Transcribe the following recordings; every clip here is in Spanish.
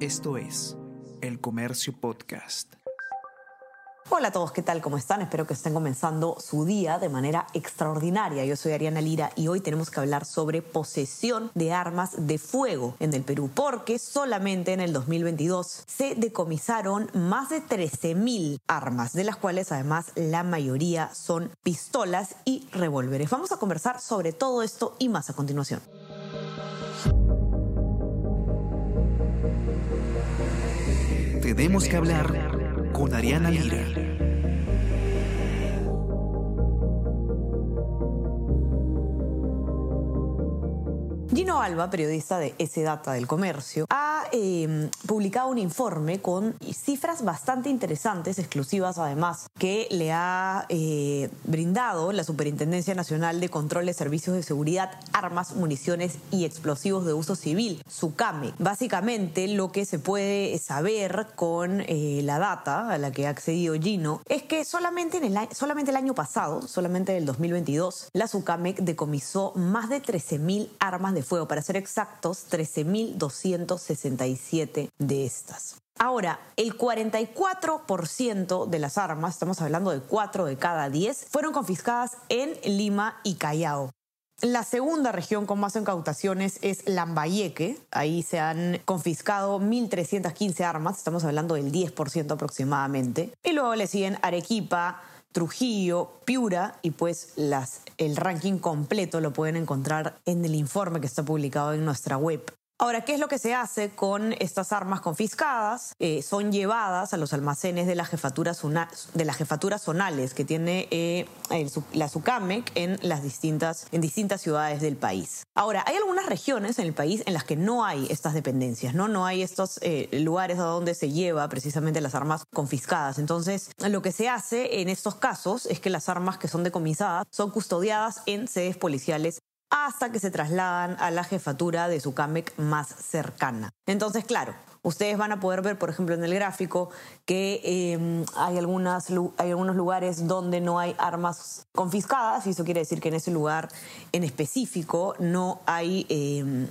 Esto es El Comercio Podcast. Hola a todos, ¿qué tal? ¿Cómo están? Espero que estén comenzando su día de manera extraordinaria. Yo soy Ariana Lira y hoy tenemos que hablar sobre posesión de armas de fuego en el Perú, porque solamente en el 2022 se decomisaron más de 13.000 armas, de las cuales además la mayoría son pistolas y revólveres. Vamos a conversar sobre todo esto y más a continuación. Tenemos que hablar con Ariana Lira. Gino Alba, periodista de Ese Data del Comercio, ha eh, publicado un informe con cifras bastante interesantes, exclusivas además, que le ha eh, brindado la Superintendencia Nacional de Control de Servicios de Seguridad, Armas, Municiones y Explosivos de Uso Civil, SUCAME. Básicamente lo que se puede saber con eh, la data a la que ha accedido Gino es que solamente, en el, solamente el año pasado, solamente en el 2022, la SUCAME decomisó más de 13.000 armas de fuego, para ser exactos, 13.267 de estas. Ahora, el 44% de las armas, estamos hablando de 4 de cada 10, fueron confiscadas en Lima y Callao. La segunda región con más incautaciones es Lambayeque. Ahí se han confiscado 1.315 armas, estamos hablando del 10% aproximadamente. Y luego le siguen Arequipa, Trujillo, Piura y pues el ranking completo lo pueden encontrar en el informe que está publicado en nuestra web. Ahora, ¿qué es lo que se hace con estas armas confiscadas? Eh, son llevadas a los almacenes de las jefaturas, de las jefaturas zonales que tiene eh, la SUCAMEC en, las distintas, en distintas ciudades del país. Ahora, hay algunas regiones en el país en las que no hay estas dependencias, ¿no? No hay estos eh, lugares a donde se lleva precisamente las armas confiscadas. Entonces, lo que se hace en estos casos es que las armas que son decomisadas son custodiadas en sedes policiales hasta que se trasladan a la jefatura de su CAMEC más cercana. Entonces, claro, ustedes van a poder ver, por ejemplo, en el gráfico que em, hay, hay algunos lugares donde no hay armas confiscadas y eso quiere decir que en ese lugar en específico no hay em,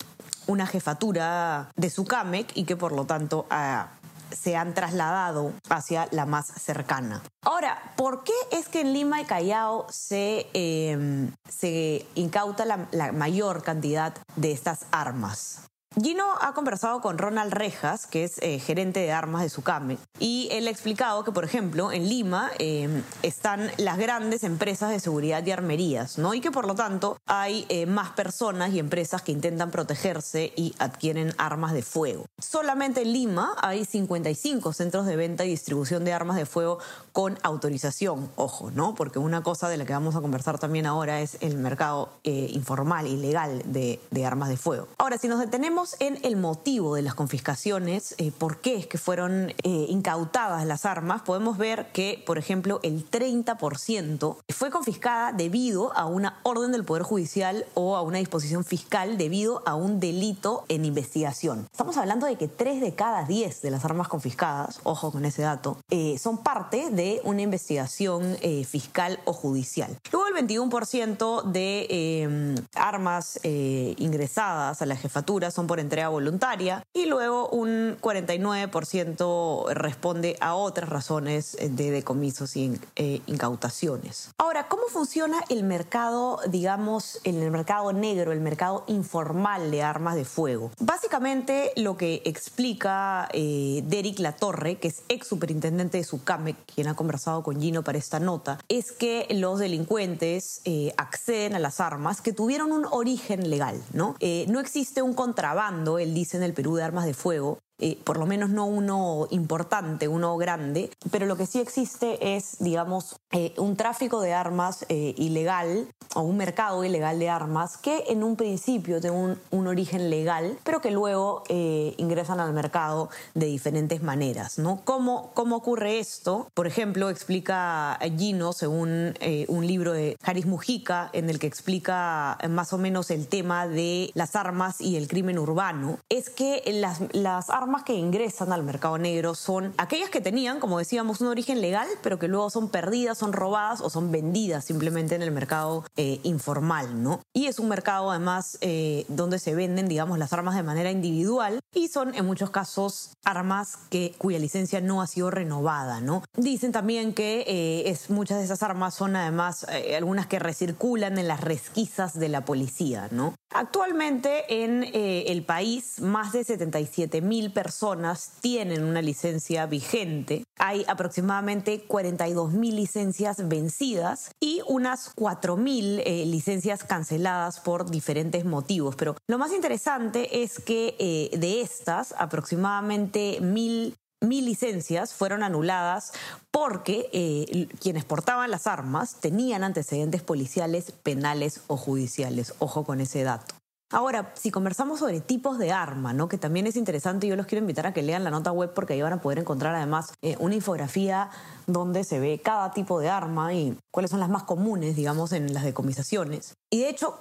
una jefatura de su CAMEC y que por lo tanto ah, se han trasladado hacia la más cercana. Ahora, ¿por qué es que en Lima y Callao se, em, se incauta la mayor cantidad de estas armas? Gino ha conversado con Ronald Rejas, que es eh, gerente de armas de Sucame, y él ha explicado que, por ejemplo, en Lima eh, están las grandes empresas de seguridad y armerías, ¿no? Y que por lo tanto hay eh, más personas y empresas que intentan protegerse y adquieren armas de fuego. Solamente en Lima hay 55 centros de venta y distribución de armas de fuego con autorización, ojo, ¿no? Porque una cosa de la que vamos a conversar también ahora es el mercado informal, ilegal de, de armas de fuego. Ahora, si nos detenemos en el motivo de las confiscaciones, eh, por qué es que fueron eh, incautadas las armas, podemos ver que, por ejemplo, el 30% fue confiscada debido a una orden del Poder Judicial o a una disposición fiscal debido a un delito en investigación. Estamos hablando de que 3 de cada 10 de las armas confiscadas, ojo con ese dato, eh, son parte de una investigación fiscal o judicial. Luego el 21% de armas ingresadas a la jefatura son por entrega voluntaria y luego un 49% responde a otras razones de decomisos y eh, incautaciones. Ahora, ¿cómo funciona el mercado, digamos, en el mercado negro, el mercado informal de armas de fuego? Básicamente lo que explica eh, Derek Latorre, que es ex superintendente de SUCAME, quien ha conversado con Gino para esta nota, es que los delincuentes eh, acceden a las armas que tuvieron un origen legal, ¿no? no existe un contrabando él dice en el Perú de armas de fuego, eh, por lo menos no uno importante, uno grande, pero lo que sí existe es, digamos, eh, un tráfico de armas eh, ilegal o un mercado ilegal de armas que en un principio tiene un, origen legal, pero que luego ingresan al mercado de diferentes maneras, ¿no? ¿Cómo, ¿Cómo ocurre esto? Por ejemplo, explica Gino, según un libro de Haris Mujica, en el que explica más o menos el tema de las armas y el crimen urbano, es que las, las armas armas que ingresan al mercado negro son aquellas que tenían, como decíamos, un origen legal, pero que luego son perdidas, son robadas o son vendidas simplemente en el mercado eh, informal, ¿no? Y es un mercado además eh, donde se venden, digamos, las armas de manera individual y son en muchos casos armas que, cuya licencia no ha sido renovada, ¿no? Dicen también que eh, es, muchas de esas armas son además algunas que recirculan en las resquizas de la policía, ¿no? Actualmente en el país más de 77 mil personas tienen una licencia vigente. Hay aproximadamente 42 mil licencias vencidas y unas 4 mil eh, licencias canceladas por diferentes motivos. Pero lo más interesante es que eh, de estas, aproximadamente mil mil licencias fueron anuladas porque eh, quienes portaban las armas tenían antecedentes policiales, penales o judiciales. Ojo con ese dato. Ahora, si conversamos sobre tipos de arma, ¿no? que también es interesante, yo los quiero invitar a que lean la nota web porque ahí van a poder encontrar además eh, una infografía donde se ve cada tipo de arma y cuáles son las más comunes, digamos, en las decomisaciones. Y de hecho,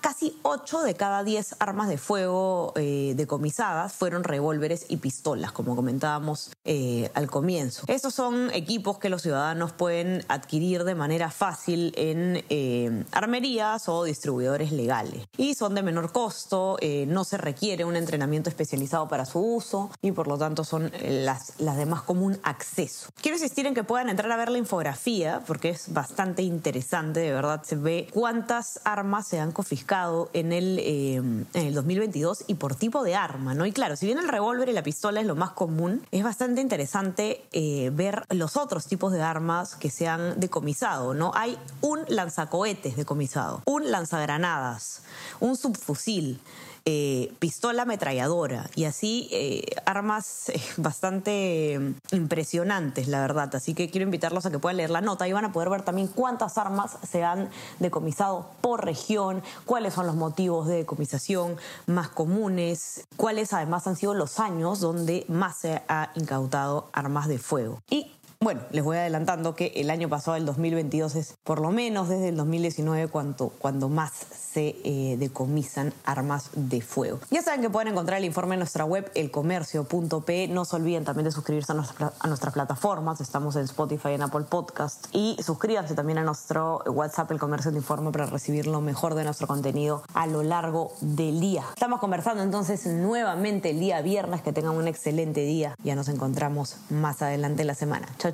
casi 8 de cada 10 armas de fuego eh, decomisadas fueron revólveres y pistolas, como comentábamos eh, al comienzo. Estos son equipos que los ciudadanos pueden adquirir de manera fácil en eh, armerías o distribuidores legales. Y son de menor costo, no se requiere un entrenamiento especializado para su uso y por lo tanto son las, las de más común acceso. Quiero insistir en que puedan entrar a ver la infografía porque es bastante interesante, de verdad se ve cuántas armas se han confiscado en el, eh, en el 2022 y por tipo de arma, ¿no? Y claro, si bien el revólver y la pistola es lo más común, es bastante interesante eh, ver los otros tipos de armas que se han decomisado, ¿no? Hay un lanzacohetes decomisado, un lanzagranadas, un subfusil, eh, pistola ametralladora y así eh, armas eh, bastante impresionantes, la verdad. Así que quiero invitarlos a que puedan leer la nota y van a poder ver también cuántas armas se han decomisado por región, cuáles son los motivos de decomisación más comunes, cuáles además han sido los años donde más se ha incautado armas de fuego. Y bueno, les voy adelantando que el año pasado, el 2022, es por lo menos desde el 2019 cuando, cuando más se eh, decomisan armas de fuego. Ya saben que pueden encontrar el informe en nuestra web, elcomercio.p. No se olviden también de suscribirse a, a nuestras plataformas. Estamos en Spotify, en Apple Podcast. Y suscríbanse también a nuestro WhatsApp, El Comercio de Informe, para recibir lo mejor de nuestro contenido a lo largo del día. Estamos conversando entonces nuevamente el día viernes. Que tengan un excelente día. Ya nos encontramos más adelante en la semana. Chao,